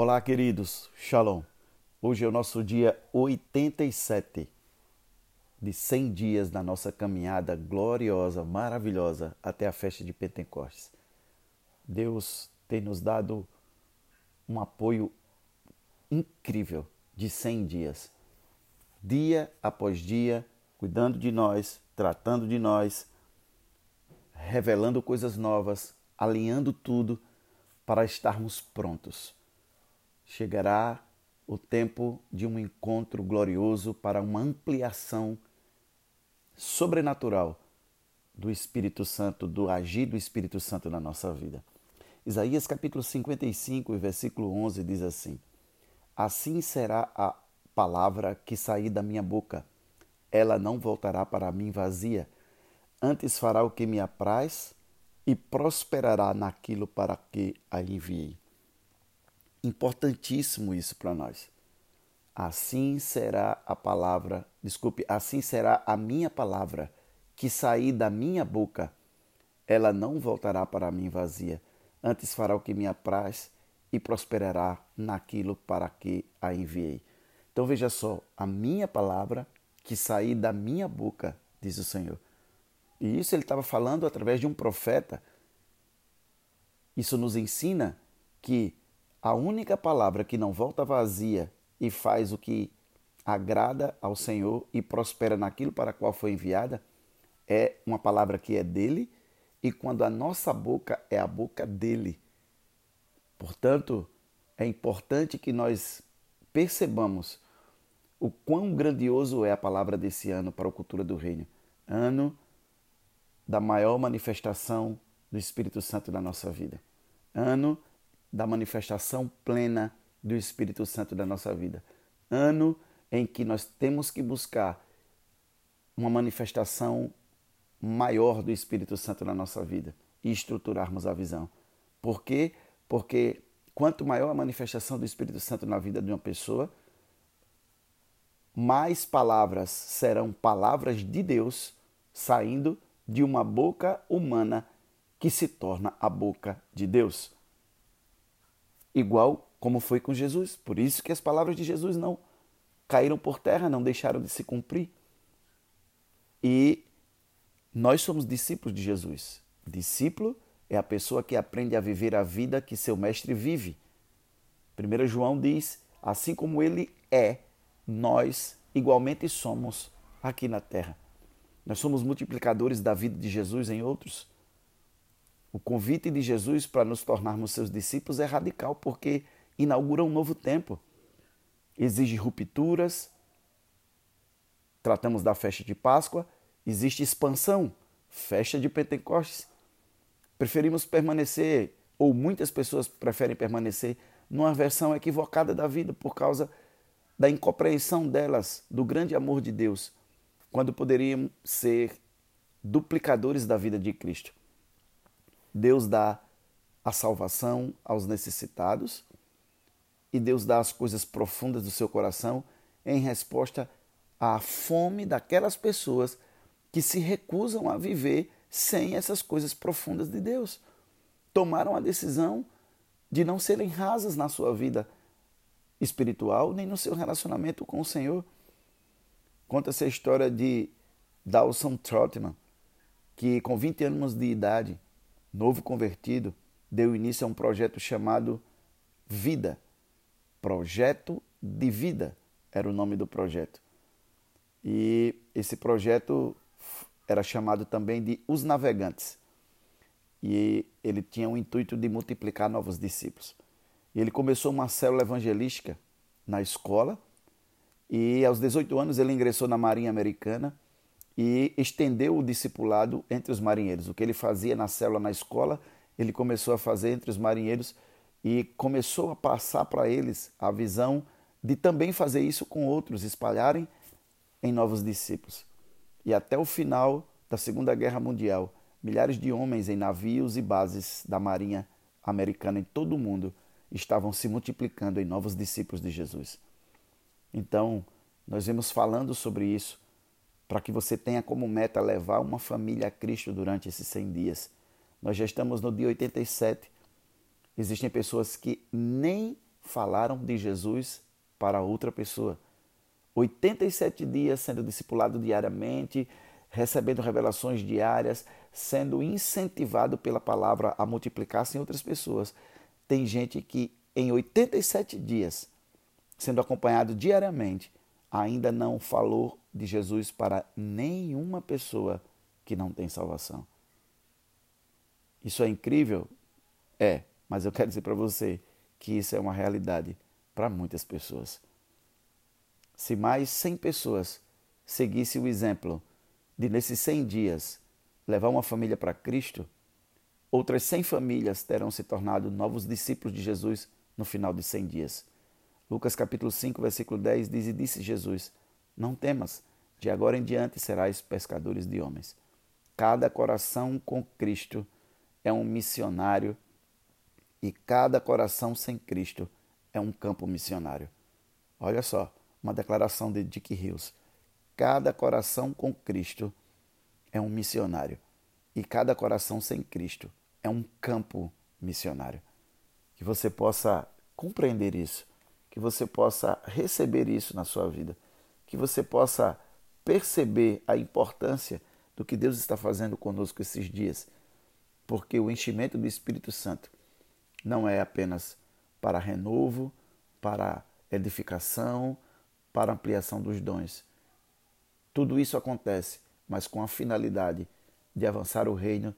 Olá, queridos. Shalom. Hoje é o nosso dia 87 de 100 dias da nossa caminhada gloriosa, maravilhosa até a festa de Pentecostes. Deus tem nos dado um apoio incrível de 100 dias. Dia após dia, cuidando de nós, tratando de nós, revelando coisas novas, alinhando tudo para estarmos prontos. Chegará o tempo de um encontro glorioso para uma ampliação sobrenatural do Espírito Santo, do agir do Espírito Santo na nossa vida. Isaías capítulo 55, versículo 11 diz assim: Assim será a palavra que sair da minha boca. Ela não voltará para mim vazia, antes fará o que me apraz e prosperará naquilo para que a enviei. Importantíssimo isso para nós. Assim será a palavra, desculpe, assim será a minha palavra que sair da minha boca. Ela não voltará para mim vazia, antes fará o que me apraz e prosperará naquilo para que a enviei. Então veja só, a minha palavra que sair da minha boca, diz o Senhor. E isso ele estava falando através de um profeta. Isso nos ensina que a única palavra que não volta vazia e faz o que agrada ao Senhor e prospera naquilo para qual foi enviada é uma palavra que é dele e quando a nossa boca é a boca dele. Portanto, é importante que nós percebamos o quão grandioso é a palavra desse ano para a cultura do reino. Ano da maior manifestação do Espírito Santo na nossa vida. Ano da manifestação plena do Espírito Santo da nossa vida. Ano em que nós temos que buscar uma manifestação maior do Espírito Santo na nossa vida e estruturarmos a visão. Por quê? Porque quanto maior a manifestação do Espírito Santo na vida de uma pessoa, mais palavras serão palavras de Deus saindo de uma boca humana que se torna a boca de Deus. Igual como foi com Jesus. Por isso que as palavras de Jesus não caíram por terra, não deixaram de se cumprir. E nós somos discípulos de Jesus. Discípulo é a pessoa que aprende a viver a vida que seu mestre vive. 1 João diz: assim como ele é, nós igualmente somos aqui na terra. Nós somos multiplicadores da vida de Jesus em outros. O convite de Jesus para nos tornarmos seus discípulos é radical, porque inaugura um novo tempo. Exige rupturas. Tratamos da festa de Páscoa. Existe expansão, festa de Pentecostes. Preferimos permanecer, ou muitas pessoas preferem permanecer, numa versão equivocada da vida por causa da incompreensão delas do grande amor de Deus quando poderiam ser duplicadores da vida de Cristo. Deus dá a salvação aos necessitados e Deus dá as coisas profundas do seu coração em resposta à fome daquelas pessoas que se recusam a viver sem essas coisas profundas de Deus. Tomaram a decisão de não serem rasas na sua vida espiritual nem no seu relacionamento com o Senhor. Conta-se a história de Dawson Trotman, que com 20 anos de idade, novo convertido, deu início a um projeto chamado Vida. Projeto de Vida era o nome do projeto. E esse projeto era chamado também de Os Navegantes. E ele tinha o intuito de multiplicar novos discípulos. Ele começou uma célula evangelística na escola e aos 18 anos ele ingressou na Marinha Americana e estendeu o discipulado entre os marinheiros. O que ele fazia na célula, na escola, ele começou a fazer entre os marinheiros e começou a passar para eles a visão de também fazer isso com outros, espalharem em novos discípulos. E até o final da Segunda Guerra Mundial, milhares de homens em navios e bases da Marinha Americana em todo o mundo estavam se multiplicando em novos discípulos de Jesus. Então, nós vemos falando sobre isso para que você tenha como meta levar uma família a Cristo durante esses 100 dias. Nós já estamos no dia 87. Existem pessoas que nem falaram de Jesus para outra pessoa. 87 dias sendo discipulado diariamente, recebendo revelações diárias, sendo incentivado pela palavra a multiplicar-se em outras pessoas. Tem gente que em 87 dias, sendo acompanhado diariamente, ainda não falou de Jesus para nenhuma pessoa que não tem salvação. Isso é incrível? É, mas eu quero dizer para você que isso é uma realidade para muitas pessoas. Se mais 100 pessoas seguissem o exemplo de, nesses 100 dias, levar uma família para Cristo, outras 100 famílias terão se tornado novos discípulos de Jesus no final de 100 dias. Lucas capítulo 5, versículo 10 diz: E disse Jesus: Não temas, de agora em diante serás pescadores de homens. Cada coração com Cristo é um missionário e cada coração sem Cristo é um campo missionário. Olha só, uma declaração de Dick Hills. Cada coração com Cristo é um missionário e cada coração sem Cristo é um campo missionário. Que você possa compreender isso, que você possa receber isso na sua vida, que você possa perceber a importância do que Deus está fazendo conosco esses dias, porque o enchimento do Espírito Santo não é apenas para renovo, para edificação, para ampliação dos dons. Tudo isso acontece, mas com a finalidade de avançar o reino,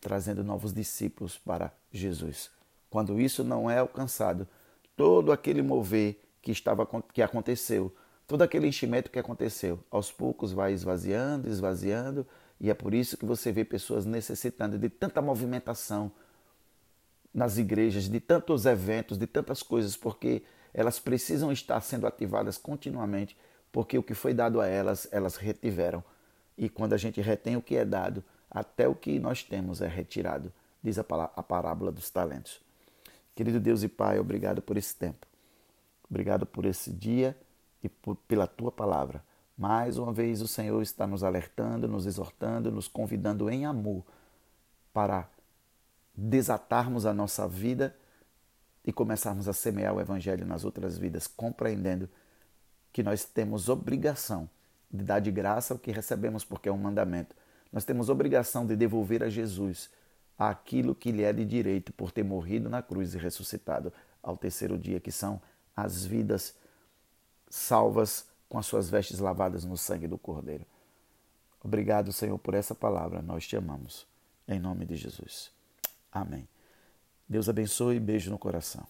trazendo novos discípulos para Jesus. Quando isso não é alcançado, todo aquele mover que estava que aconteceu, todo aquele enchimento que aconteceu, aos poucos vai esvaziando, esvaziando, e é por isso que você vê pessoas necessitando de tanta movimentação, nas igrejas, de tantos eventos, de tantas coisas, porque elas precisam estar sendo ativadas continuamente, porque o que foi dado a elas, elas retiveram. E quando a gente retém o que é dado, até o que nós temos é retirado, diz a parábola dos talentos. Querido Deus e Pai, obrigado por esse tempo. Obrigado por esse dia e por, pela tua palavra. Mais uma vez o Senhor está nos alertando, nos exortando, nos convidando em amor para desatarmos a nossa vida e começarmos a semear o Evangelho nas outras vidas, compreendendo que nós temos obrigação de dar de graça o que recebemos, porque é um mandamento. Nós temos obrigação de devolver a Jesus aquilo que lhe é de direito por ter morrido na cruz e ressuscitado ao terceiro dia, que são as vidas salvas com as suas vestes lavadas no sangue do Cordeiro. Obrigado, Senhor, por essa palavra. Nós te amamos. Em nome de Jesus. Amém. Deus abençoe e beijo no coração.